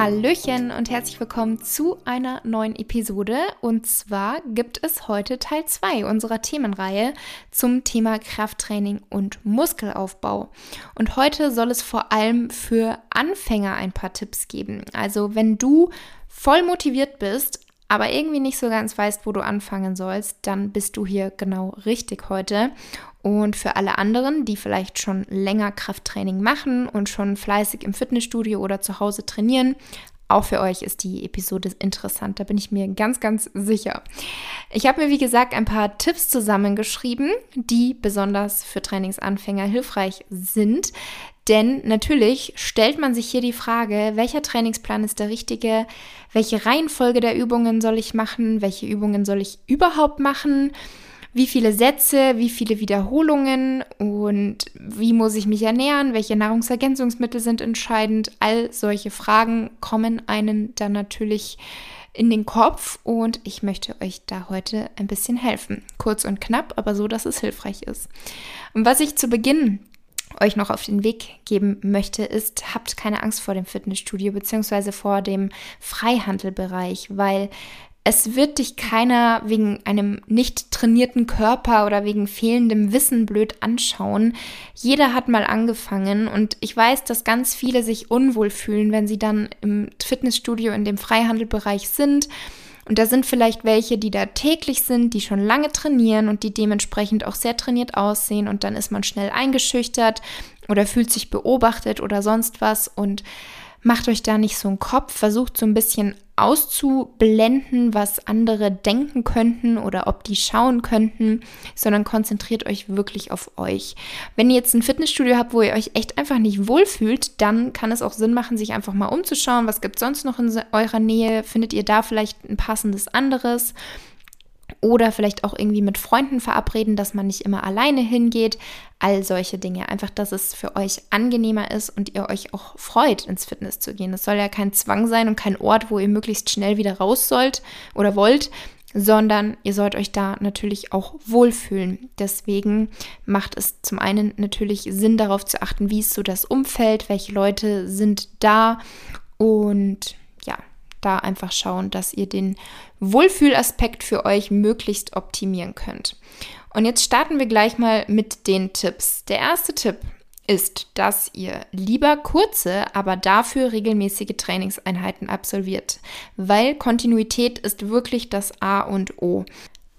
Hallöchen und herzlich willkommen zu einer neuen Episode. Und zwar gibt es heute Teil 2 unserer Themenreihe zum Thema Krafttraining und Muskelaufbau. Und heute soll es vor allem für Anfänger ein paar Tipps geben. Also wenn du voll motiviert bist, aber irgendwie nicht so ganz weißt, wo du anfangen sollst, dann bist du hier genau richtig heute. Und für alle anderen, die vielleicht schon länger Krafttraining machen und schon fleißig im Fitnessstudio oder zu Hause trainieren, auch für euch ist die Episode interessant, da bin ich mir ganz, ganz sicher. Ich habe mir, wie gesagt, ein paar Tipps zusammengeschrieben, die besonders für Trainingsanfänger hilfreich sind. Denn natürlich stellt man sich hier die Frage, welcher Trainingsplan ist der richtige, welche Reihenfolge der Übungen soll ich machen, welche Übungen soll ich überhaupt machen? Wie viele Sätze, wie viele Wiederholungen? Und wie muss ich mich ernähren, welche Nahrungsergänzungsmittel sind entscheidend. All solche Fragen kommen einen dann natürlich in den Kopf. Und ich möchte euch da heute ein bisschen helfen. Kurz und knapp, aber so, dass es hilfreich ist. Und was ich zu Beginn euch noch auf den Weg geben möchte, ist, habt keine Angst vor dem Fitnessstudio bzw. vor dem Freihandelbereich, weil es wird dich keiner wegen einem nicht trainierten Körper oder wegen fehlendem Wissen blöd anschauen. Jeder hat mal angefangen und ich weiß, dass ganz viele sich unwohl fühlen, wenn sie dann im Fitnessstudio in dem Freihandelbereich sind. Und da sind vielleicht welche, die da täglich sind, die schon lange trainieren und die dementsprechend auch sehr trainiert aussehen. Und dann ist man schnell eingeschüchtert oder fühlt sich beobachtet oder sonst was. Und macht euch da nicht so einen Kopf, versucht so ein bisschen auszublenden, was andere denken könnten oder ob die schauen könnten, sondern konzentriert euch wirklich auf euch. Wenn ihr jetzt ein Fitnessstudio habt, wo ihr euch echt einfach nicht wohlfühlt, dann kann es auch Sinn machen, sich einfach mal umzuschauen, was gibt es sonst noch in eurer Nähe, findet ihr da vielleicht ein passendes anderes oder vielleicht auch irgendwie mit Freunden verabreden, dass man nicht immer alleine hingeht. All solche Dinge. Einfach, dass es für euch angenehmer ist und ihr euch auch freut, ins Fitness zu gehen. Es soll ja kein Zwang sein und kein Ort, wo ihr möglichst schnell wieder raus sollt oder wollt, sondern ihr sollt euch da natürlich auch wohlfühlen. Deswegen macht es zum einen natürlich Sinn, darauf zu achten, wie ist so das Umfeld, welche Leute sind da und da einfach schauen, dass ihr den Wohlfühlaspekt für euch möglichst optimieren könnt. Und jetzt starten wir gleich mal mit den Tipps. Der erste Tipp ist, dass ihr lieber kurze, aber dafür regelmäßige Trainingseinheiten absolviert, weil Kontinuität ist wirklich das A und O.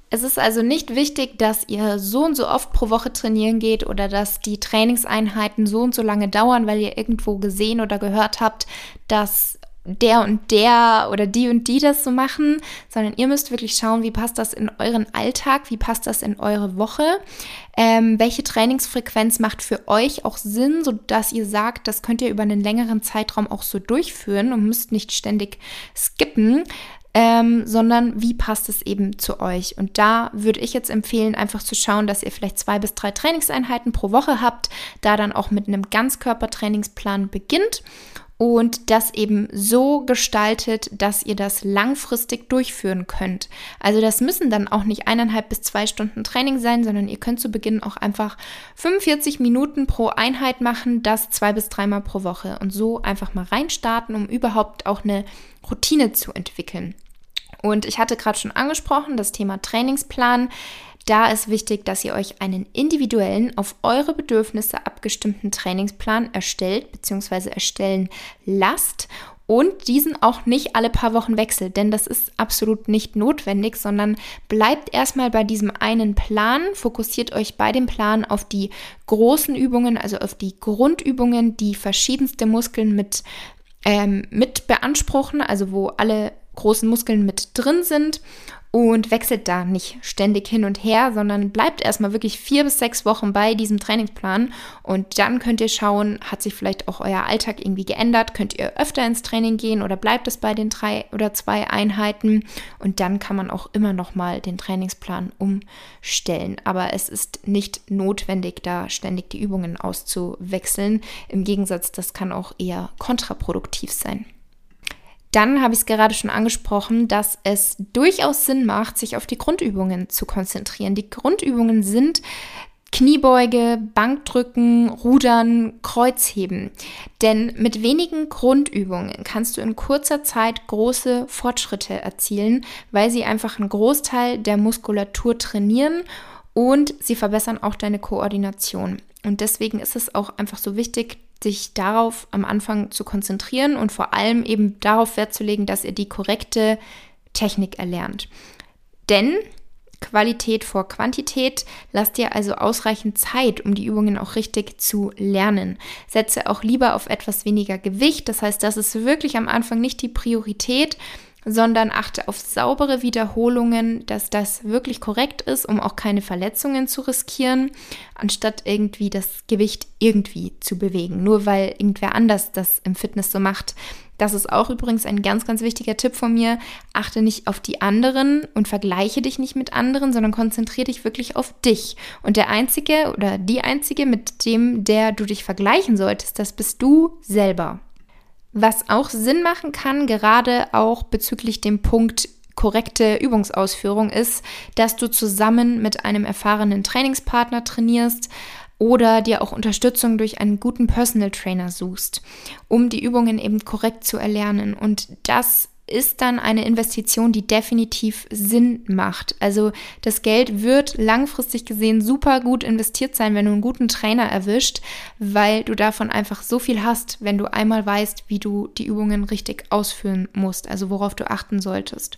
Es ist also nicht wichtig, dass ihr so und so oft pro Woche trainieren geht oder dass die Trainingseinheiten so und so lange dauern, weil ihr irgendwo gesehen oder gehört habt, dass der und der oder die und die das so machen, sondern ihr müsst wirklich schauen, wie passt das in euren Alltag, wie passt das in eure Woche, ähm, welche Trainingsfrequenz macht für euch auch Sinn, so dass ihr sagt, das könnt ihr über einen längeren Zeitraum auch so durchführen und müsst nicht ständig skippen. Ähm, sondern wie passt es eben zu euch? Und da würde ich jetzt empfehlen, einfach zu schauen, dass ihr vielleicht zwei bis drei Trainingseinheiten pro Woche habt, da dann auch mit einem Ganzkörpertrainingsplan beginnt und das eben so gestaltet, dass ihr das langfristig durchführen könnt. Also das müssen dann auch nicht eineinhalb bis zwei Stunden Training sein, sondern ihr könnt zu Beginn auch einfach 45 Minuten pro Einheit machen, das zwei bis dreimal pro Woche und so einfach mal reinstarten, um überhaupt auch eine Routine zu entwickeln. Und ich hatte gerade schon angesprochen, das Thema Trainingsplan. Da ist wichtig, dass ihr euch einen individuellen, auf eure Bedürfnisse abgestimmten Trainingsplan erstellt bzw. erstellen lasst und diesen auch nicht alle paar Wochen wechselt, denn das ist absolut nicht notwendig, sondern bleibt erstmal bei diesem einen Plan, fokussiert euch bei dem Plan auf die großen Übungen, also auf die Grundübungen, die verschiedenste Muskeln mit, ähm, mit beanspruchen, also wo alle großen Muskeln mit drin sind und wechselt da nicht ständig hin und her, sondern bleibt erstmal wirklich vier bis sechs Wochen bei diesem Trainingsplan und dann könnt ihr schauen, hat sich vielleicht auch euer Alltag irgendwie geändert, könnt ihr öfter ins Training gehen oder bleibt es bei den drei oder zwei Einheiten und dann kann man auch immer noch mal den Trainingsplan umstellen. Aber es ist nicht notwendig, da ständig die Übungen auszuwechseln. Im Gegensatz, das kann auch eher kontraproduktiv sein. Dann habe ich es gerade schon angesprochen, dass es durchaus Sinn macht, sich auf die Grundübungen zu konzentrieren. Die Grundübungen sind Kniebeuge, Bankdrücken, Rudern, Kreuzheben. Denn mit wenigen Grundübungen kannst du in kurzer Zeit große Fortschritte erzielen, weil sie einfach einen Großteil der Muskulatur trainieren und sie verbessern auch deine Koordination. Und deswegen ist es auch einfach so wichtig, sich darauf am Anfang zu konzentrieren und vor allem eben darauf Wert zu legen, dass ihr die korrekte Technik erlernt. Denn Qualität vor Quantität. Lass dir also ausreichend Zeit, um die Übungen auch richtig zu lernen. Setze auch lieber auf etwas weniger Gewicht. Das heißt, das ist wirklich am Anfang nicht die Priorität, sondern achte auf saubere Wiederholungen, dass das wirklich korrekt ist, um auch keine Verletzungen zu riskieren, anstatt irgendwie das Gewicht irgendwie zu bewegen, nur weil irgendwer anders das im Fitness so macht. Das ist auch übrigens ein ganz, ganz wichtiger Tipp von mir. Achte nicht auf die anderen und vergleiche dich nicht mit anderen, sondern konzentriere dich wirklich auf dich. Und der Einzige oder die Einzige, mit dem, der du dich vergleichen solltest, das bist du selber. Was auch Sinn machen kann, gerade auch bezüglich dem Punkt korrekte Übungsausführung ist, dass du zusammen mit einem erfahrenen Trainingspartner trainierst oder dir auch Unterstützung durch einen guten Personal Trainer suchst, um die Übungen eben korrekt zu erlernen. Und das ist dann eine Investition, die definitiv Sinn macht. Also das Geld wird langfristig gesehen super gut investiert sein, wenn du einen guten Trainer erwischt, weil du davon einfach so viel hast, wenn du einmal weißt, wie du die Übungen richtig ausführen musst, also worauf du achten solltest.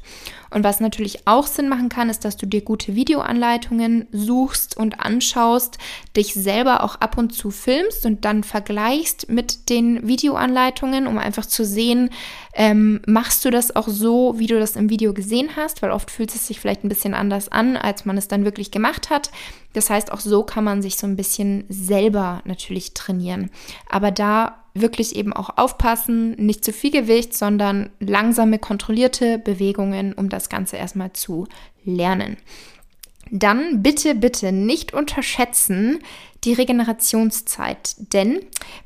Und was natürlich auch Sinn machen kann, ist, dass du dir gute Videoanleitungen suchst und anschaust, dich selber auch ab und zu filmst und dann vergleichst mit den Videoanleitungen, um einfach zu sehen, ähm, machst du das auch so, wie du das im Video gesehen hast, weil oft fühlt es sich vielleicht ein bisschen anders an, als man es dann wirklich gemacht hat. Das heißt, auch so kann man sich so ein bisschen selber natürlich trainieren. Aber da wirklich eben auch aufpassen, nicht zu viel Gewicht, sondern langsame, kontrollierte Bewegungen, um das Ganze erstmal zu lernen. Dann bitte, bitte nicht unterschätzen die Regenerationszeit. Denn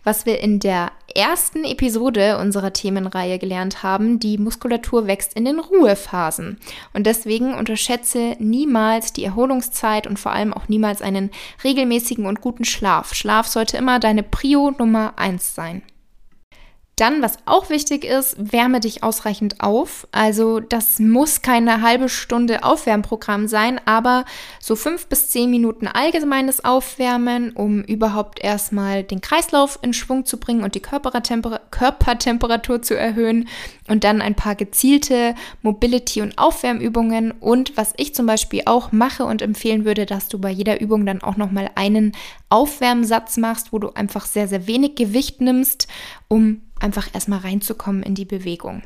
was wir in der ersten Episode unserer Themenreihe gelernt haben, die Muskulatur wächst in den Ruhephasen. Und deswegen unterschätze niemals die Erholungszeit und vor allem auch niemals einen regelmäßigen und guten Schlaf. Schlaf sollte immer deine Prio Nummer eins sein. Dann, was auch wichtig ist, wärme dich ausreichend auf. Also das muss keine halbe Stunde Aufwärmprogramm sein, aber so fünf bis zehn Minuten allgemeines Aufwärmen, um überhaupt erstmal den Kreislauf in Schwung zu bringen und die Körpertemper Körpertemperatur zu erhöhen. Und dann ein paar gezielte Mobility- und Aufwärmübungen. Und was ich zum Beispiel auch mache und empfehlen würde, dass du bei jeder Übung dann auch nochmal einen Aufwärmsatz machst, wo du einfach sehr, sehr wenig Gewicht nimmst, um einfach erstmal reinzukommen in die Bewegung.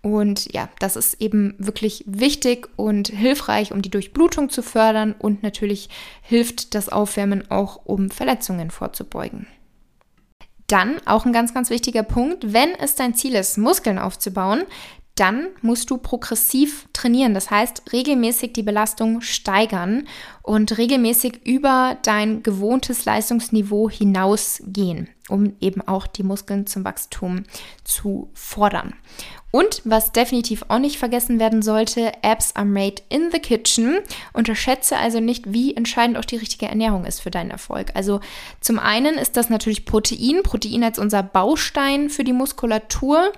Und ja, das ist eben wirklich wichtig und hilfreich, um die Durchblutung zu fördern und natürlich hilft das Aufwärmen auch, um Verletzungen vorzubeugen. Dann auch ein ganz, ganz wichtiger Punkt, wenn es dein Ziel ist, Muskeln aufzubauen, dann musst du progressiv trainieren. Das heißt, regelmäßig die Belastung steigern und regelmäßig über dein gewohntes Leistungsniveau hinausgehen, um eben auch die Muskeln zum Wachstum zu fordern. Und was definitiv auch nicht vergessen werden sollte, Apps are made in the kitchen. Unterschätze also nicht, wie entscheidend auch die richtige Ernährung ist für deinen Erfolg. Also zum einen ist das natürlich Protein, Protein als unser Baustein für die Muskulatur.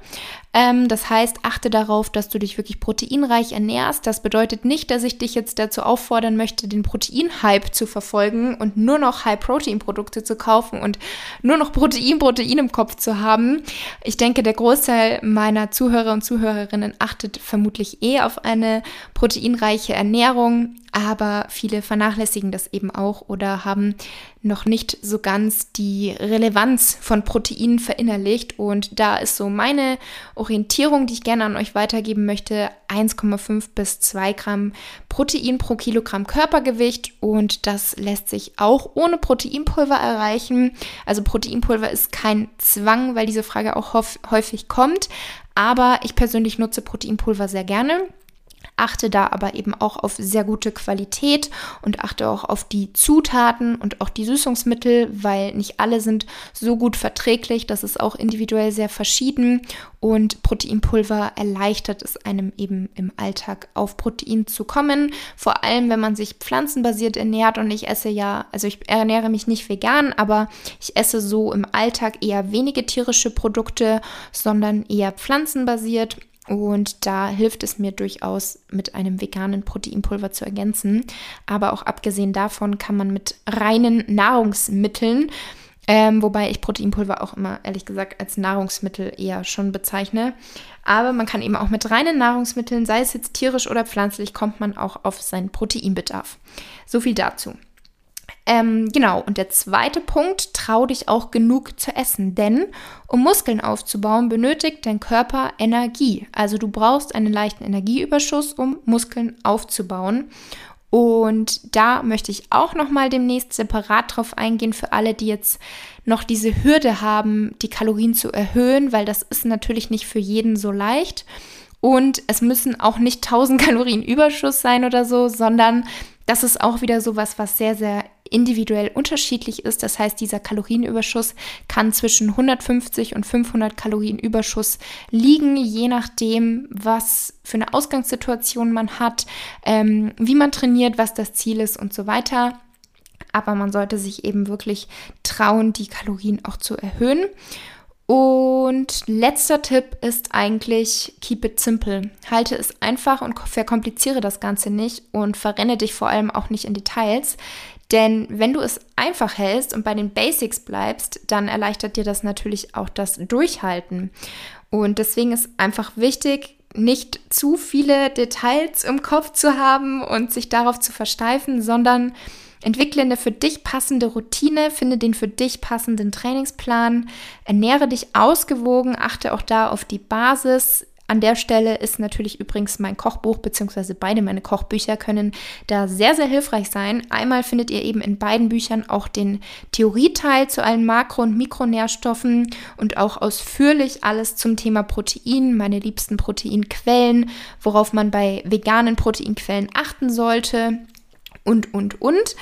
Ähm, das heißt, achte darauf, dass du dich wirklich proteinreich ernährst. Das bedeutet nicht, dass ich dich jetzt dazu auffordern möchte, den Proteinhype zu verfolgen und nur noch High-Protein-Produkte zu kaufen und nur noch Protein, Protein im Kopf zu haben. Ich denke, der Großteil meiner Zuhörer und Zuhörerinnen achtet vermutlich eh auf eine proteinreiche Ernährung aber viele vernachlässigen das eben auch oder haben noch nicht so ganz die Relevanz von Proteinen verinnerlicht. Und da ist so meine Orientierung, die ich gerne an euch weitergeben möchte, 1,5 bis 2 Gramm Protein pro Kilogramm Körpergewicht. Und das lässt sich auch ohne Proteinpulver erreichen. Also Proteinpulver ist kein Zwang, weil diese Frage auch häufig kommt. Aber ich persönlich nutze Proteinpulver sehr gerne achte da aber eben auch auf sehr gute Qualität und achte auch auf die Zutaten und auch die Süßungsmittel, weil nicht alle sind so gut verträglich. Das ist auch individuell sehr verschieden und Proteinpulver erleichtert es einem eben im Alltag auf Protein zu kommen. Vor allem, wenn man sich pflanzenbasiert ernährt und ich esse ja, also ich ernähre mich nicht vegan, aber ich esse so im Alltag eher wenige tierische Produkte, sondern eher pflanzenbasiert. Und da hilft es mir durchaus, mit einem veganen Proteinpulver zu ergänzen. Aber auch abgesehen davon kann man mit reinen Nahrungsmitteln ähm, wobei ich Proteinpulver auch immer, ehrlich gesagt, als Nahrungsmittel eher schon bezeichne. Aber man kann eben auch mit reinen Nahrungsmitteln, sei es jetzt tierisch oder pflanzlich, kommt man auch auf seinen Proteinbedarf. So viel dazu. Ähm, genau, und der zweite Punkt, trau dich auch genug zu essen, denn um Muskeln aufzubauen, benötigt dein Körper Energie. Also du brauchst einen leichten Energieüberschuss, um Muskeln aufzubauen. Und da möchte ich auch noch mal demnächst separat drauf eingehen für alle, die jetzt noch diese Hürde haben, die Kalorien zu erhöhen, weil das ist natürlich nicht für jeden so leicht. Und es müssen auch nicht 1000 Kalorien Überschuss sein oder so, sondern das ist auch wieder so was, was sehr, sehr individuell unterschiedlich ist. Das heißt, dieser Kalorienüberschuss kann zwischen 150 und 500 Kalorien Überschuss liegen, je nachdem, was für eine Ausgangssituation man hat, ähm, wie man trainiert, was das Ziel ist und so weiter. Aber man sollte sich eben wirklich trauen, die Kalorien auch zu erhöhen. Und letzter Tipp ist eigentlich keep it simple. Halte es einfach und verkompliziere das Ganze nicht und verrenne dich vor allem auch nicht in Details. Denn wenn du es einfach hältst und bei den Basics bleibst, dann erleichtert dir das natürlich auch das Durchhalten. Und deswegen ist einfach wichtig, nicht zu viele Details im Kopf zu haben und sich darauf zu versteifen, sondern Entwickle eine für dich passende Routine, finde den für dich passenden Trainingsplan, ernähre dich ausgewogen, achte auch da auf die Basis. An der Stelle ist natürlich übrigens mein Kochbuch, beziehungsweise beide meine Kochbücher können da sehr, sehr hilfreich sein. Einmal findet ihr eben in beiden Büchern auch den Theorieteil zu allen Makro- und Mikronährstoffen und auch ausführlich alles zum Thema Protein, meine liebsten Proteinquellen, worauf man bei veganen Proteinquellen achten sollte und, und, und.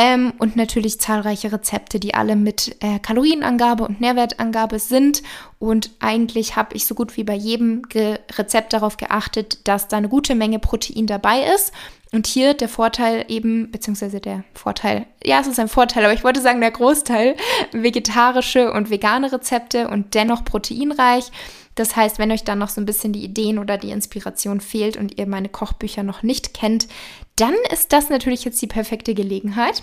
Ähm, und natürlich zahlreiche Rezepte, die alle mit äh, Kalorienangabe und Nährwertangabe sind. Und eigentlich habe ich so gut wie bei jedem Ge Rezept darauf geachtet, dass da eine gute Menge Protein dabei ist. Und hier der Vorteil eben, beziehungsweise der Vorteil, ja, es ist ein Vorteil, aber ich wollte sagen, der Großteil, vegetarische und vegane Rezepte und dennoch proteinreich. Das heißt, wenn euch dann noch so ein bisschen die Ideen oder die Inspiration fehlt und ihr meine Kochbücher noch nicht kennt, dann ist das natürlich jetzt die perfekte Gelegenheit.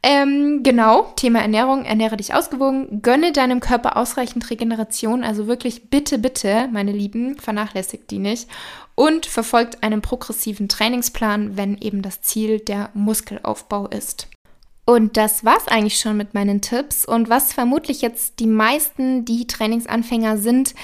Ähm, genau, Thema Ernährung, ernähre dich ausgewogen, gönne deinem Körper ausreichend Regeneration, also wirklich bitte, bitte, meine Lieben, vernachlässigt die nicht und verfolgt einen progressiven Trainingsplan, wenn eben das Ziel der Muskelaufbau ist. Und das war's eigentlich schon mit meinen Tipps und was vermutlich jetzt die meisten, die Trainingsanfänger sind,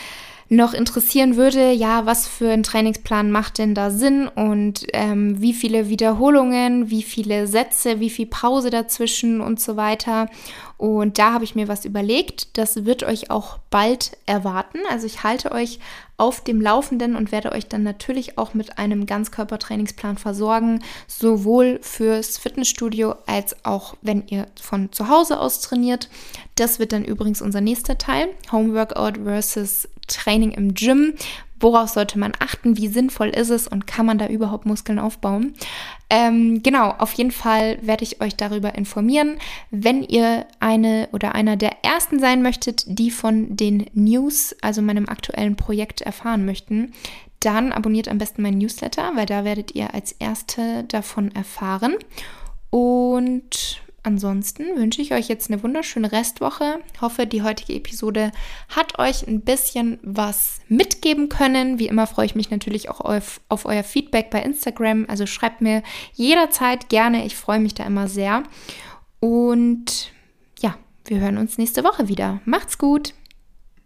noch interessieren würde, ja, was für ein Trainingsplan macht denn da Sinn und ähm, wie viele Wiederholungen, wie viele Sätze, wie viel Pause dazwischen und so weiter. Und da habe ich mir was überlegt. Das wird euch auch bald erwarten. Also ich halte euch auf dem Laufenden und werde euch dann natürlich auch mit einem Ganzkörpertrainingsplan versorgen, sowohl fürs Fitnessstudio als auch wenn ihr von zu Hause aus trainiert. Das wird dann übrigens unser nächster Teil, Home Workout versus Training im Gym. Worauf sollte man achten? Wie sinnvoll ist es und kann man da überhaupt Muskeln aufbauen? Ähm, genau, auf jeden Fall werde ich euch darüber informieren. Wenn ihr eine oder einer der ersten sein möchtet, die von den News, also meinem aktuellen Projekt, erfahren möchten, dann abonniert am besten meinen Newsletter, weil da werdet ihr als Erste davon erfahren. Und Ansonsten wünsche ich euch jetzt eine wunderschöne Restwoche. Hoffe, die heutige Episode hat euch ein bisschen was mitgeben können. Wie immer freue ich mich natürlich auch auf, auf euer Feedback bei Instagram. Also schreibt mir jederzeit gerne. Ich freue mich da immer sehr. Und ja, wir hören uns nächste Woche wieder. Macht's gut!